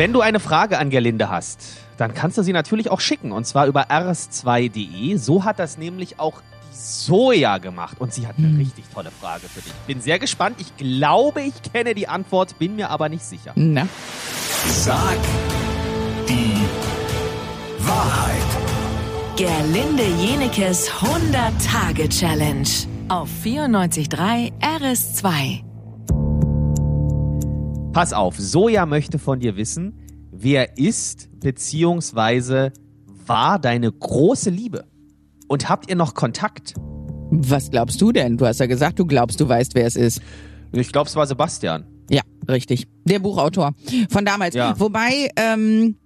Wenn du eine Frage an Gerlinde hast, dann kannst du sie natürlich auch schicken und zwar über rs2.de. So hat das nämlich auch die Soja gemacht und sie hat eine Hm. richtig tolle Frage für dich. Bin sehr gespannt. Ich glaube, ich kenne die Antwort, bin mir aber nicht sicher. Na, Sag die Wahrheit. Gerlinde Jenekes 100-Tage-Challenge auf 94.3 RS2. Pass auf, Soja möchte von dir wissen, wer ist beziehungsweise war deine große Liebe? Und habt ihr noch Kontakt? was glaubst du denn? Du hast ja gesagt, du glaubst, du weißt, wer es ist. Ich glaube, es war Sebastian. Ja, richtig. Der Buchautor von damals. Ja. Wobei ähm,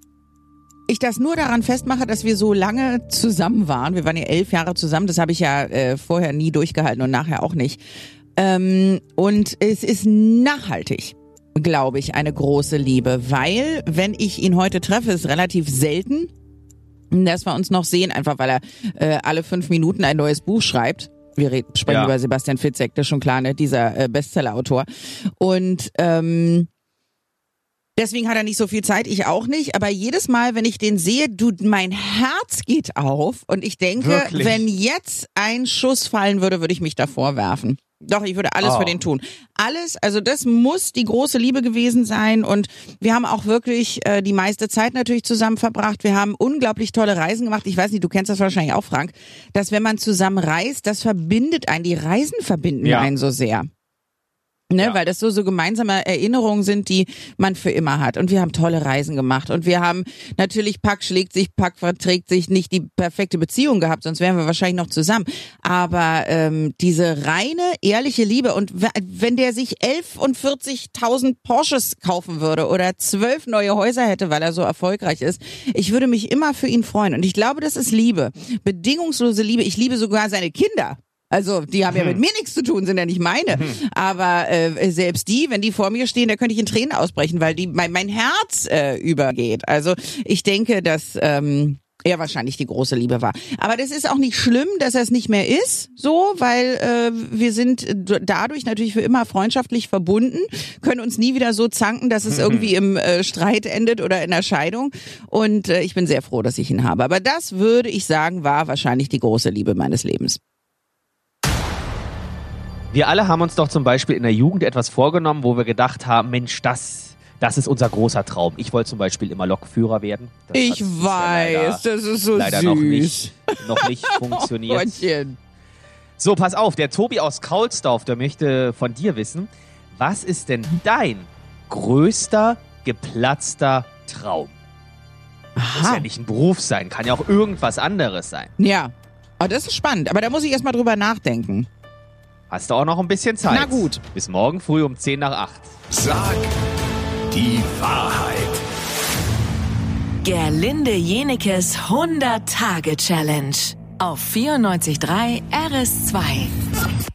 ich das nur daran festmache, dass wir so lange zusammen waren. Wir waren ja elf Jahre zusammen. Das habe ich ja äh, vorher nie durchgehalten und nachher auch nicht. Ähm, und es ist nachhaltig, glaube ich, eine große Liebe, weil wenn ich ihn heute treffe, ist relativ selten, dass wir uns noch sehen, einfach weil er äh, alle fünf Minuten ein neues Buch schreibt. Wir reden, sprechen Ja. über Sebastian Fitzek, das ist schon klar, ne? dieser äh, Bestseller-Autor. Und ähm, deswegen hat er nicht so viel Zeit, ich auch nicht. Aber jedes Mal, wenn ich den sehe, du, mein Herz geht auf und ich denke, Wirklich? wenn jetzt ein Schuss fallen würde, würde ich mich davor werfen. Doch, ich würde alles Oh. für den tun. Alles, also das muss die große Liebe gewesen sein. Und wir haben auch wirklich äh, die meiste Zeit natürlich zusammen verbracht. Wir haben unglaublich tolle Reisen gemacht. Ich weiß nicht, du kennst das wahrscheinlich auch, Frank, dass wenn man zusammen reist, das verbindet einen. Die Reisen verbinden Ja. einen so sehr. Ne, Ja. weil das so so gemeinsame Erinnerungen sind, die man für immer hat. Und wir haben tolle Reisen gemacht. Und wir haben natürlich Pack schlägt sich, Pack verträgt sich nicht die perfekte Beziehung gehabt, sonst wären wir wahrscheinlich noch zusammen. Aber ähm, diese reine, ehrliche Liebe und wenn der sich 11 und 40.000 Porsches kaufen würde oder zwölf neue Häuser hätte, weil er so erfolgreich ist, ich würde mich immer für ihn freuen. Und ich glaube, das ist Liebe. Bedingungslose Liebe. Ich liebe sogar seine Kinder. Also die haben ja mit mir nichts zu tun, sind ja nicht meine. Aber äh, selbst die, wenn die vor mir stehen, da könnte ich in Tränen ausbrechen, weil die mein, mein Herz äh, übergeht. Also ich denke, dass ähm, er wahrscheinlich die große Liebe war. Aber das ist auch nicht schlimm, dass er es nicht mehr ist, so, weil äh, wir sind dadurch natürlich für immer freundschaftlich verbunden, können uns nie wieder so zanken, dass es irgendwie im äh, Streit endet oder in der Scheidung. Und äh, ich bin sehr froh, dass ich ihn habe. Aber das würde ich sagen, war wahrscheinlich die große Liebe meines Lebens. Wir alle haben uns doch zum Beispiel in der Jugend etwas vorgenommen, wo wir gedacht haben, Mensch, das, das ist unser großer Traum. Ich wollte zum Beispiel immer Lokführer werden. Das Ich hat weiß, das ist so leider, leider süß. noch nicht, noch nicht funktioniert. Gottchen. So, pass auf, der Tobi aus Kaulsdorf, der möchte von dir wissen, was ist denn dein größter geplatzter Traum? Muss Aha. ja nicht ein Beruf sein, kann ja auch irgendwas anderes sein. Ja. Aber das ist spannend. Aber da muss ich erstmal drüber nachdenken. Hast du auch noch ein bisschen Zeit. Na gut. Bis morgen früh um 10 nach 8. Sag die Wahrheit. Gerlinde Jenekes 100-Tage-Challenge auf 94.3 RS2.